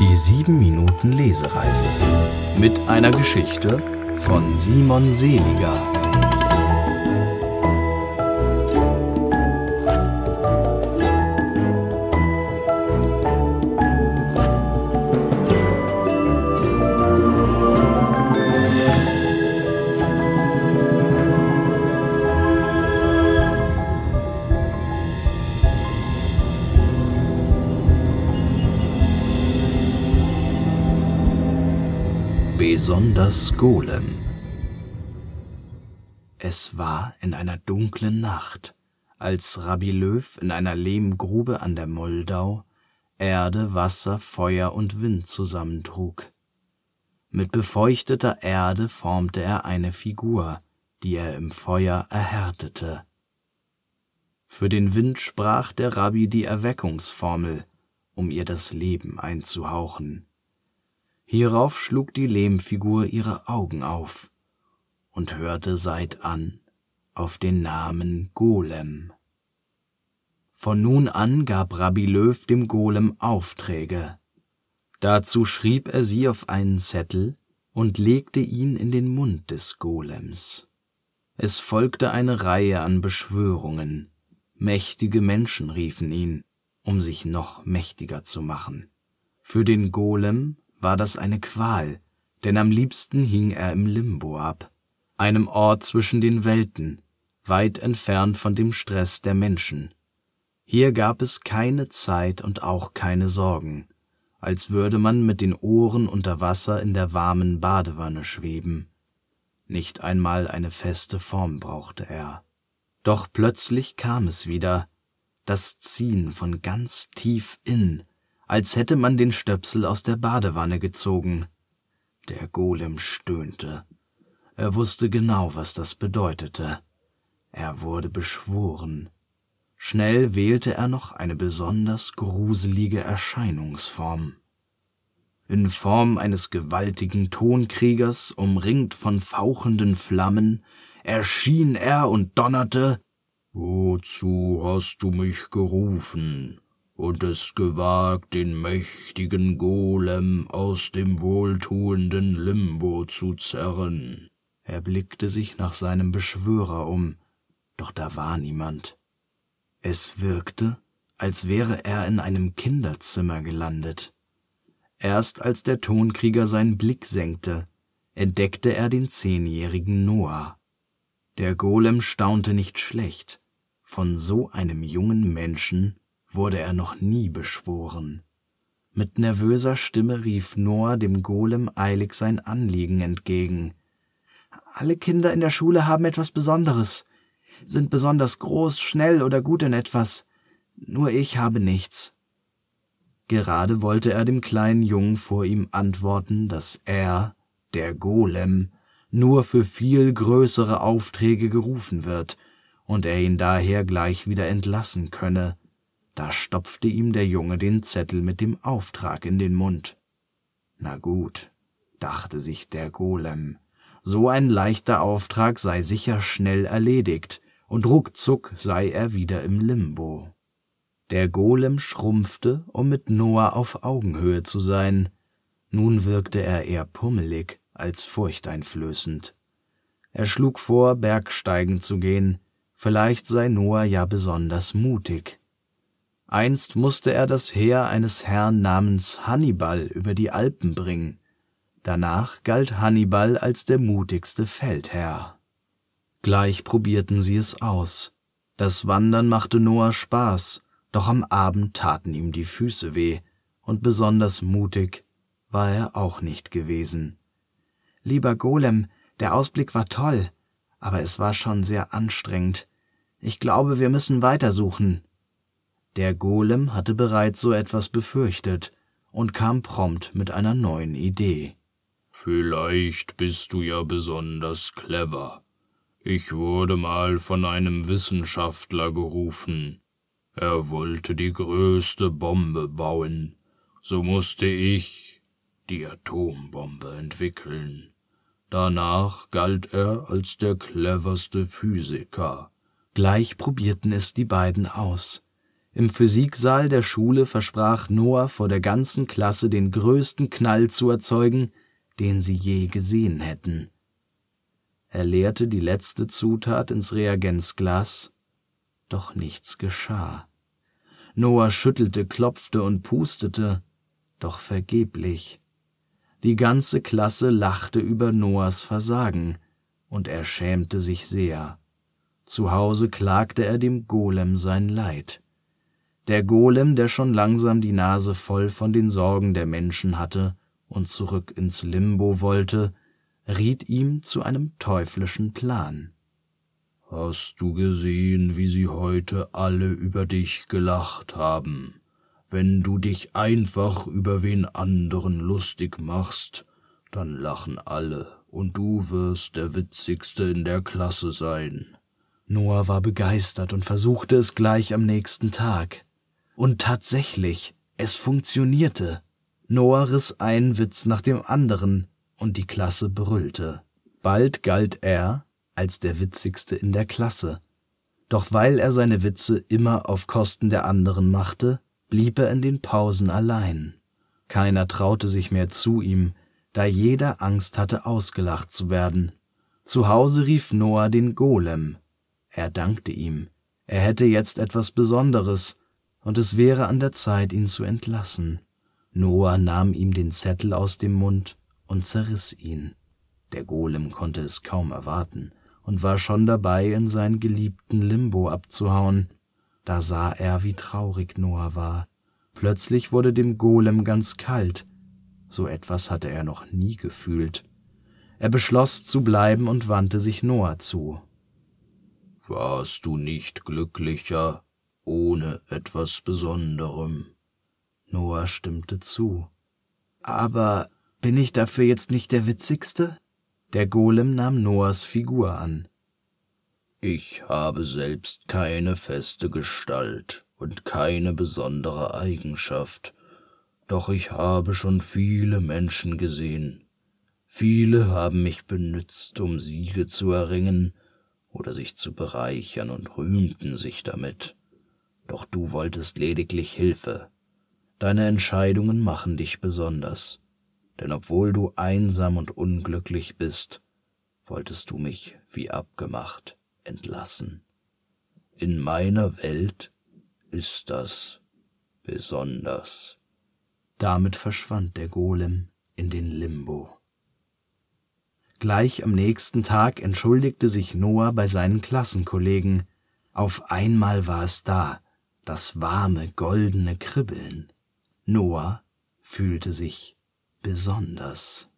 Die 7 Minuten Lesereise mit einer Geschichte von Simon Seliger. Besonders Golem. Es war in einer dunklen Nacht, als Rabbi Löw in einer Lehmgrube an der Moldau Erde, Wasser, Feuer und Wind zusammentrug. Mit befeuchteter Erde formte er eine Figur, die er im Feuer erhärtete. Für den Wind sprach der Rabbi die Erweckungsformel, um ihr das Leben einzuhauchen. Hierauf schlug die Lehmfigur ihre Augen auf und hörte seitan auf den Namen Golem. Von nun an gab Rabbi Löw dem Golem Aufträge. Dazu schrieb er sie auf einen Zettel und legte ihn in den Mund des Golems. Es folgte eine Reihe an Beschwörungen. Mächtige Menschen riefen ihn, um sich noch mächtiger zu machen. Für den Golem war das eine Qual, denn am liebsten hing er im Limbo ab, einem Ort zwischen den Welten, weit entfernt von dem Stress der Menschen. Hier gab es keine Zeit und auch keine Sorgen, als würde man mit den Ohren unter Wasser in der warmen Badewanne schweben. Nicht einmal eine feste Form brauchte er. Doch plötzlich kam es wieder, das Ziehen von ganz tief in, als hätte man den Stöpsel aus der Badewanne gezogen. Der Golem stöhnte. Er wusste genau, was das bedeutete. Er wurde beschworen. Schnell wählte er noch eine besonders gruselige Erscheinungsform. In Form eines gewaltigen Tonkriegers, umringt von fauchenden Flammen, erschien er und donnerte Wozu hast du mich gerufen? Und es gewagt, den mächtigen Golem aus dem wohltuenden Limbo zu zerren. Er blickte sich nach seinem Beschwörer um, doch da war niemand. Es wirkte, als wäre er in einem Kinderzimmer gelandet. Erst als der Tonkrieger seinen Blick senkte, entdeckte er den zehnjährigen Noah. Der Golem staunte nicht schlecht. Von so einem jungen Menschen wurde er noch nie beschworen. Mit nervöser Stimme rief Noah dem Golem eilig sein Anliegen entgegen. Alle Kinder in der Schule haben etwas Besonderes, sind besonders groß, schnell oder gut in etwas. Nur ich habe nichts. Gerade wollte er dem kleinen Jungen vor ihm antworten, dass er, der Golem, nur für viel größere Aufträge gerufen wird und er ihn daher gleich wieder entlassen könne, da stopfte ihm der Junge den Zettel mit dem Auftrag in den Mund. Na gut, dachte sich der Golem, so ein leichter Auftrag sei sicher schnell erledigt, und ruckzuck sei er wieder im Limbo. Der Golem schrumpfte, um mit Noah auf Augenhöhe zu sein. Nun wirkte er eher pummelig als furchteinflößend. Er schlug vor, Bergsteigen zu gehen, vielleicht sei Noah ja besonders mutig. Einst musste er das Heer eines Herrn namens Hannibal über die Alpen bringen. Danach galt Hannibal als der mutigste Feldherr. Gleich probierten sie es aus. Das Wandern machte Noah Spaß, doch am Abend taten ihm die Füße weh, und besonders mutig war er auch nicht gewesen. Lieber Golem, der Ausblick war toll, aber es war schon sehr anstrengend. Ich glaube, wir müssen weitersuchen, der Golem hatte bereits so etwas befürchtet und kam prompt mit einer neuen Idee. Vielleicht bist du ja besonders clever. Ich wurde mal von einem Wissenschaftler gerufen. Er wollte die größte Bombe bauen. So musste ich die Atombombe entwickeln. Danach galt er als der cleverste Physiker. Gleich probierten es die beiden aus. Im Physiksaal der Schule versprach Noah vor der ganzen Klasse den größten Knall zu erzeugen, den sie je gesehen hätten. Er leerte die letzte Zutat ins Reagenzglas, doch nichts geschah. Noah schüttelte, klopfte und pustete, doch vergeblich. Die ganze Klasse lachte über Noahs Versagen, und er schämte sich sehr. Zu Hause klagte er dem Golem sein Leid. Der Golem, der schon langsam die Nase voll von den Sorgen der Menschen hatte und zurück ins Limbo wollte, riet ihm zu einem teuflischen Plan. Hast du gesehen, wie sie heute alle über dich gelacht haben? Wenn du dich einfach über wen anderen lustig machst, dann lachen alle, und du wirst der witzigste in der Klasse sein. Noah war begeistert und versuchte es gleich am nächsten Tag. Und tatsächlich, es funktionierte. Noah riss einen Witz nach dem anderen, und die Klasse brüllte. Bald galt er als der witzigste in der Klasse. Doch weil er seine Witze immer auf Kosten der anderen machte, blieb er in den Pausen allein. Keiner traute sich mehr zu ihm, da jeder Angst hatte, ausgelacht zu werden. Zu Hause rief Noah den Golem. Er dankte ihm. Er hätte jetzt etwas Besonderes, und es wäre an der Zeit, ihn zu entlassen. Noah nahm ihm den Zettel aus dem Mund und zerriss ihn. Der Golem konnte es kaum erwarten und war schon dabei, in seinen geliebten Limbo abzuhauen. Da sah er, wie traurig Noah war. Plötzlich wurde dem Golem ganz kalt. So etwas hatte er noch nie gefühlt. Er beschloss zu bleiben und wandte sich Noah zu. Warst du nicht glücklicher, ohne etwas Besonderem. Noah stimmte zu. Aber bin ich dafür jetzt nicht der Witzigste? Der Golem nahm Noahs Figur an. Ich habe selbst keine feste Gestalt und keine besondere Eigenschaft, doch ich habe schon viele Menschen gesehen. Viele haben mich benützt, um Siege zu erringen oder sich zu bereichern und rühmten sich damit doch du wolltest lediglich Hilfe. Deine Entscheidungen machen dich besonders, denn obwohl du einsam und unglücklich bist, wolltest du mich wie abgemacht entlassen. In meiner Welt ist das besonders. Damit verschwand der Golem in den Limbo. Gleich am nächsten Tag entschuldigte sich Noah bei seinen Klassenkollegen. Auf einmal war es da, das warme, goldene Kribbeln. Noah fühlte sich besonders.